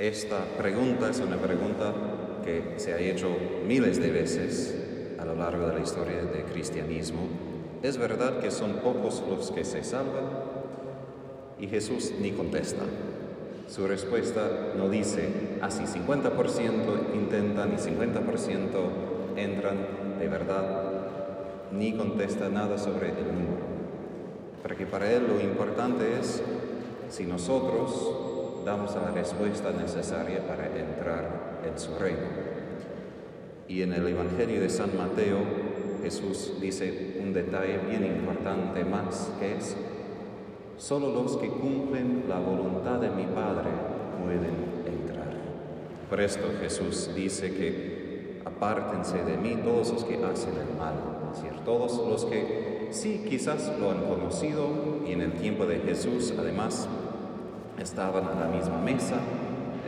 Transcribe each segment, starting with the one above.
Esta pregunta es una pregunta que se ha hecho miles de veces a lo largo de la historia del cristianismo. Es verdad que son pocos los que se salvan y Jesús ni contesta. Su respuesta no dice, así 50% intentan y 50% entran de verdad, ni contesta nada sobre el número. Porque para él lo importante es si nosotros damos la respuesta necesaria para entrar en su reino. Y en el Evangelio de San Mateo, Jesús dice un detalle bien importante más, que es, solo los que cumplen la voluntad de mi Padre pueden entrar. Por esto Jesús dice que apártense de mí todos los que hacen el mal, es decir, todos los que sí quizás lo han conocido y en el tiempo de Jesús además estaban a la misma mesa,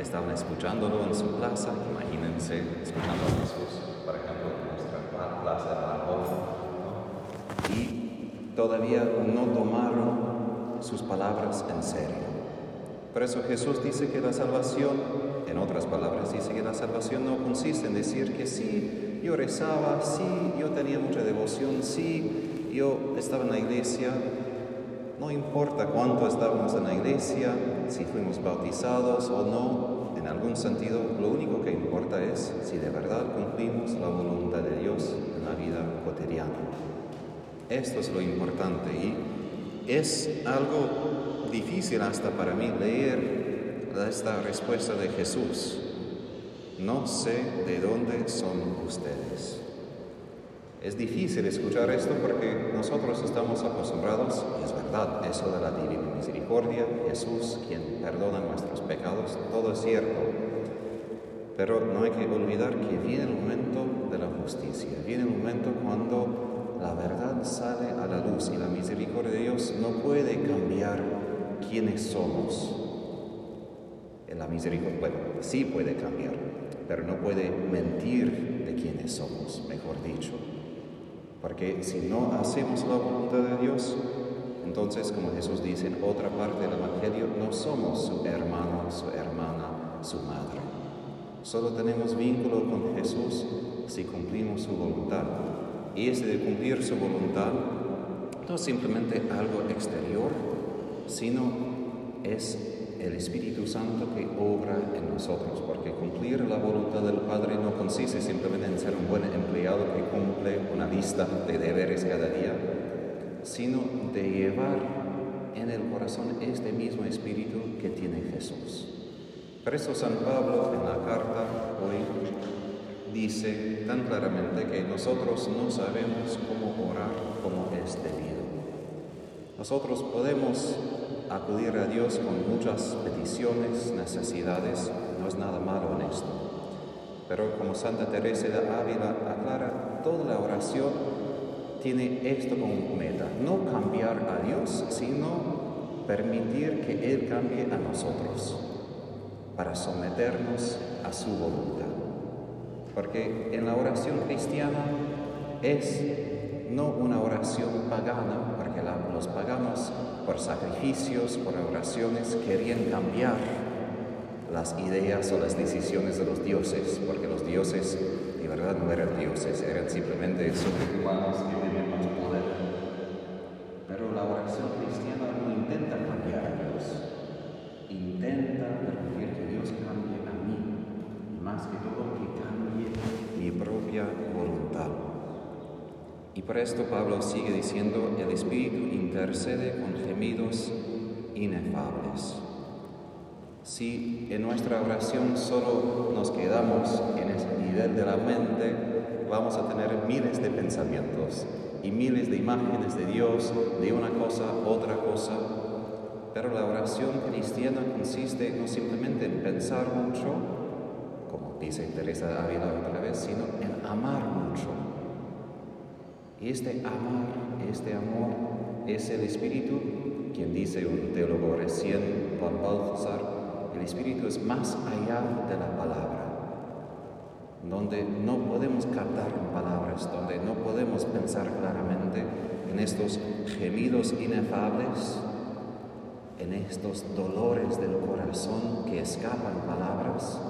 estaban escuchándolo en su plaza, imagínense escuchando a Jesús, por ejemplo, en nuestra plaza de la y todavía no tomaron sus palabras en serio. Por eso Jesús dice que la salvación, en otras palabras, dice que la salvación no consiste en decir que sí, yo rezaba, sí, yo tenía mucha devoción, sí, yo estaba en la iglesia, no importa cuánto estábamos en la iglesia, si fuimos bautizados o no, en algún sentido, lo único que importa es si de verdad cumplimos la voluntad de Dios en la vida cotidiana. Esto es lo importante y es algo difícil hasta para mí leer esta respuesta de Jesús. No sé de dónde son ustedes. Es difícil escuchar esto porque nosotros estamos acostumbrados, y es verdad, eso de la divina misericordia, Jesús quien perdona nuestros pecados, todo es cierto. Pero no hay que olvidar que viene el momento de la justicia, viene el momento cuando la verdad sale a la luz y la misericordia de Dios no puede cambiar quiénes somos. La misericordia, bueno, sí puede cambiar, pero no puede mentir de quiénes somos, mejor dicho. Porque si no hacemos la voluntad de Dios, entonces, como Jesús dice en otra parte del Evangelio, no somos su hermano, su hermana, su madre. Solo tenemos vínculo con Jesús si cumplimos su voluntad. Y ese de cumplir su voluntad no es simplemente algo exterior, sino es el Espíritu Santo que obra en nosotros, porque cumplir la voluntad del Padre no consiste simplemente en ser un buen empleado que cumple una lista de deberes cada día, sino de llevar en el corazón este mismo Espíritu que tiene Jesús. Por eso San Pablo en la carta hoy dice tan claramente que nosotros no sabemos cómo orar como es debido. Nosotros podemos acudir a Dios con muchas peticiones, necesidades, no es nada malo en esto. Pero como Santa Teresa de Ávila aclara, toda la oración tiene esto como meta, no cambiar a Dios, sino permitir que Él cambie a nosotros para someternos a su voluntad. Porque en la oración cristiana es no una oración pagana, porque los paganos por sacrificios, por oraciones, querían cambiar las ideas o las decisiones de los dioses, porque los dioses de verdad no eran dioses, eran simplemente humanos que tenían más poder. Pero la oración cristiana no intenta cambiar a Dios, intenta permitir que Dios cambie a mí, y más que todo que cambie mi propia voluntad. Y por esto Pablo sigue diciendo, el Espíritu intercede con gemidos inefables. Si en nuestra oración solo nos quedamos en ese nivel de la mente, vamos a tener miles de pensamientos y miles de imágenes de Dios, de una cosa, otra cosa. Pero la oración cristiana consiste no simplemente en pensar mucho, como dice Teresa de Ávila otra vez, sino en amar mucho este amar, este amor, es el Espíritu, quien dice un teólogo recién, Juan Balthasar, el Espíritu es más allá de la palabra, donde no podemos captar en palabras, donde no podemos pensar claramente en estos gemidos inefables, en estos dolores del corazón que escapan palabras,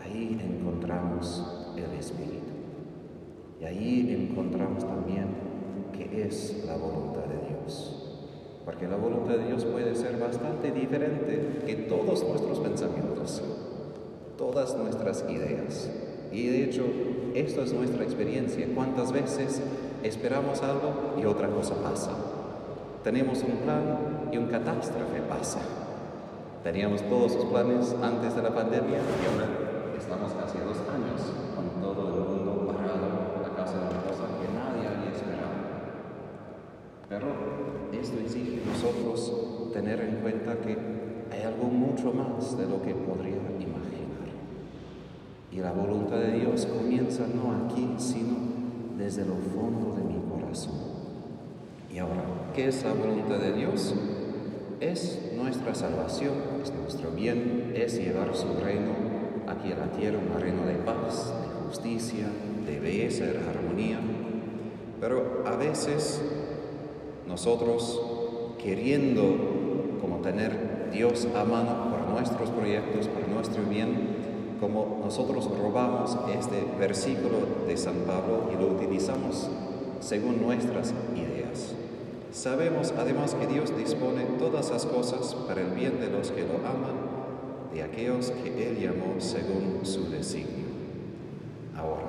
ahí encontramos el Espíritu. Y ahí encontramos también que es la voluntad de Dios. Porque la voluntad de Dios puede ser bastante diferente que todos nuestros pensamientos, todas nuestras ideas. Y de hecho, esto es nuestra experiencia. ¿Cuántas veces esperamos algo y otra cosa pasa? Tenemos un plan y un catástrofe pasa. Teníamos todos los planes antes de la pandemia y ahora estamos casi dos años con todo el mundo parado a causa de una cosa que nadie había esperado. Pero esto exige nosotros tener en cuenta que hay algo mucho más de lo que podría imaginar. Y la voluntad de Dios comienza no aquí, sino desde lo fondo de mi corazón. Y ahora, ¿qué es la voluntad de Dios? Es nuestra salvación, es nuestro bien, es llevar su reino aquí a la tierra, un reino de paz, de justicia, de belleza, de armonía. Pero a veces nosotros, queriendo como tener Dios a mano por nuestros proyectos, por nuestro bien, como nosotros robamos este versículo de San Pablo y lo utilizamos según nuestras ideas. Sabemos además que Dios dispone todas las cosas para el bien de los que lo aman, de aquellos que Él llamó según su designio. Ahora,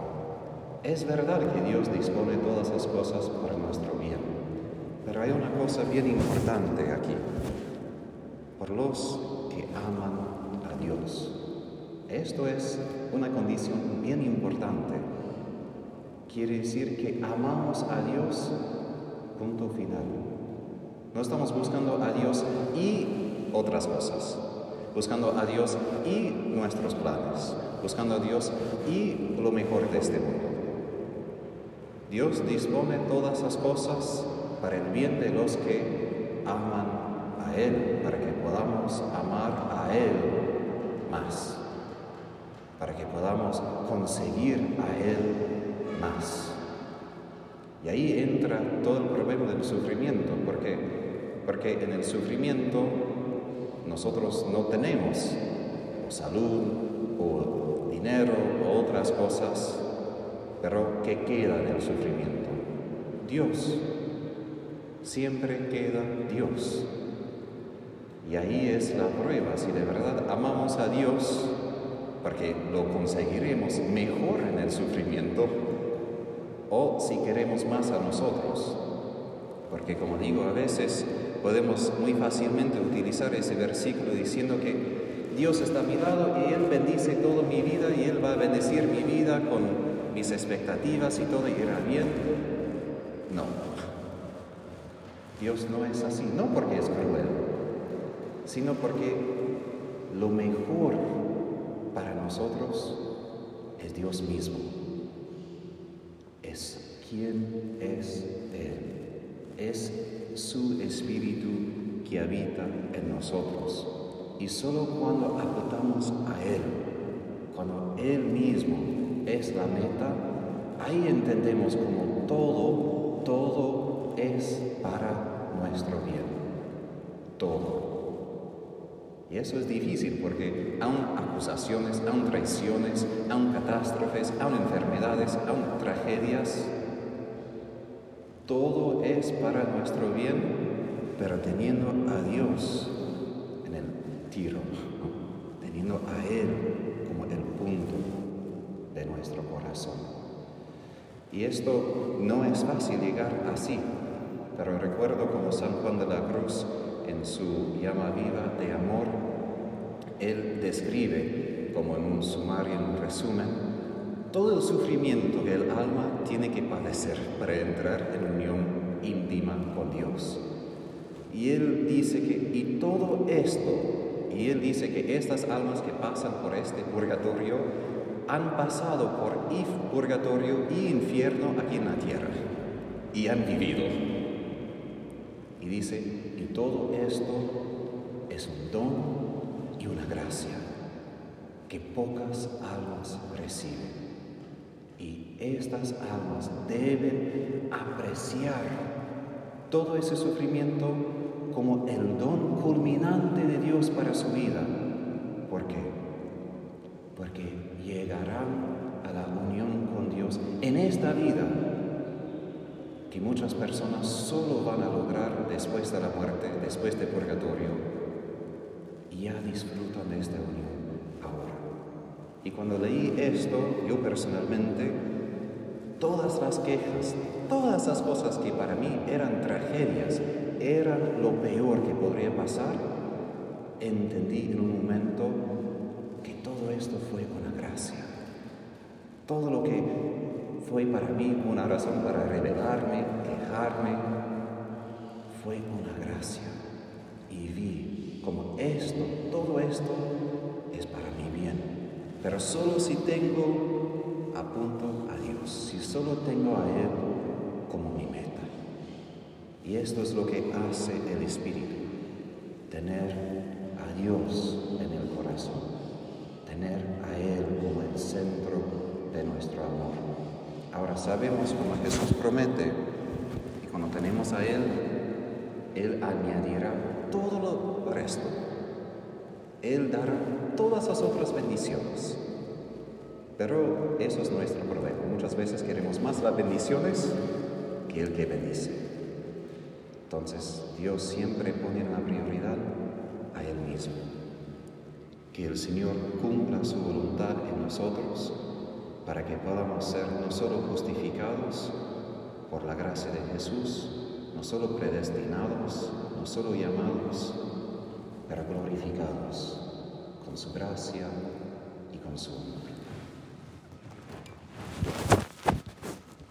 es verdad que Dios dispone todas las cosas para nuestro bien, pero hay una cosa bien importante aquí. Por los que aman a Dios. Esto es una condición bien importante. Quiere decir que amamos a Dios Punto final. No estamos buscando a Dios y otras cosas. Buscando a Dios y nuestros planes. Buscando a Dios y lo mejor de este mundo. Dios dispone todas las cosas para el bien de los que aman a Él, para que podamos amar a Él más, para que podamos conseguir a Él más. Y ahí entra todo el problema del sufrimiento, porque, porque en el sufrimiento nosotros no tenemos o salud o dinero o otras cosas, pero ¿qué queda en el sufrimiento? Dios. Siempre queda Dios. Y ahí es la prueba, si de verdad amamos a Dios, porque lo conseguiremos mejor en el sufrimiento, o si queremos más a nosotros. Porque como digo, a veces podemos muy fácilmente utilizar ese versículo diciendo que Dios está a mi lado y Él bendice toda mi vida y Él va a bendecir mi vida con mis expectativas y todo irá bien. Dios no es así, no porque es cruel, sino porque lo mejor para nosotros es Dios mismo es quién es Él. Es su espíritu que habita en nosotros. Y solo cuando apuntamos a Él, cuando Él mismo es la meta, ahí entendemos como todo, todo es para nuestro bien. Todo. Y eso es difícil porque aún acusaciones, aún traiciones, aún catástrofes, aún enfermedades, aún tragedias, todo es para nuestro bien, pero teniendo a Dios en el tiro, teniendo a Él como el punto de nuestro corazón. Y esto no es fácil llegar así, pero recuerdo como San Juan de la Cruz en su llama viva de amor, él describe, como en un sumario, en un resumen, todo el sufrimiento que el alma tiene que padecer para entrar en unión íntima con Dios. Y él dice que, y todo esto, y él dice que estas almas que pasan por este purgatorio han pasado por purgatorio y infierno aquí en la tierra, y han vivido. Y dice, y todo esto es un don y una gracia que pocas almas reciben. Y estas almas deben apreciar todo ese sufrimiento como el don culminante de Dios para su vida. ¿Por qué? Porque llegarán a la unión con Dios en esta vida que muchas personas solo van a lograr después de la muerte, después de purgatorio, ya disfrutan de esta unión ahora. Y cuando leí esto, yo personalmente, todas las quejas, todas las cosas que para mí eran tragedias, eran lo peor que podría pasar, entendí en un momento que todo esto fue una gracia. Todo lo que fue para mí una razón para rebelarme, quejarme, fue una gracia. Y vi como esto, todo esto es para mi bien. Pero solo si tengo a punto a Dios, si solo tengo a Él como mi meta. Y esto es lo que hace el Espíritu, tener a Dios en el corazón, tener a Él como el centro de nuestro amor. Ahora sabemos como Jesús promete, y cuando tenemos a Él, Él añadirá todo lo resto. Él dará todas las otras bendiciones. Pero eso es nuestro problema. Muchas veces queremos más las bendiciones que el que bendice. Entonces Dios siempre pone en la prioridad a Él mismo. Que el Señor cumpla su voluntad en nosotros para que podamos ser no solo justificados por la gracia de Jesús, no solo predestinados, no solo llamados, pero glorificados con su gracia y con su amor.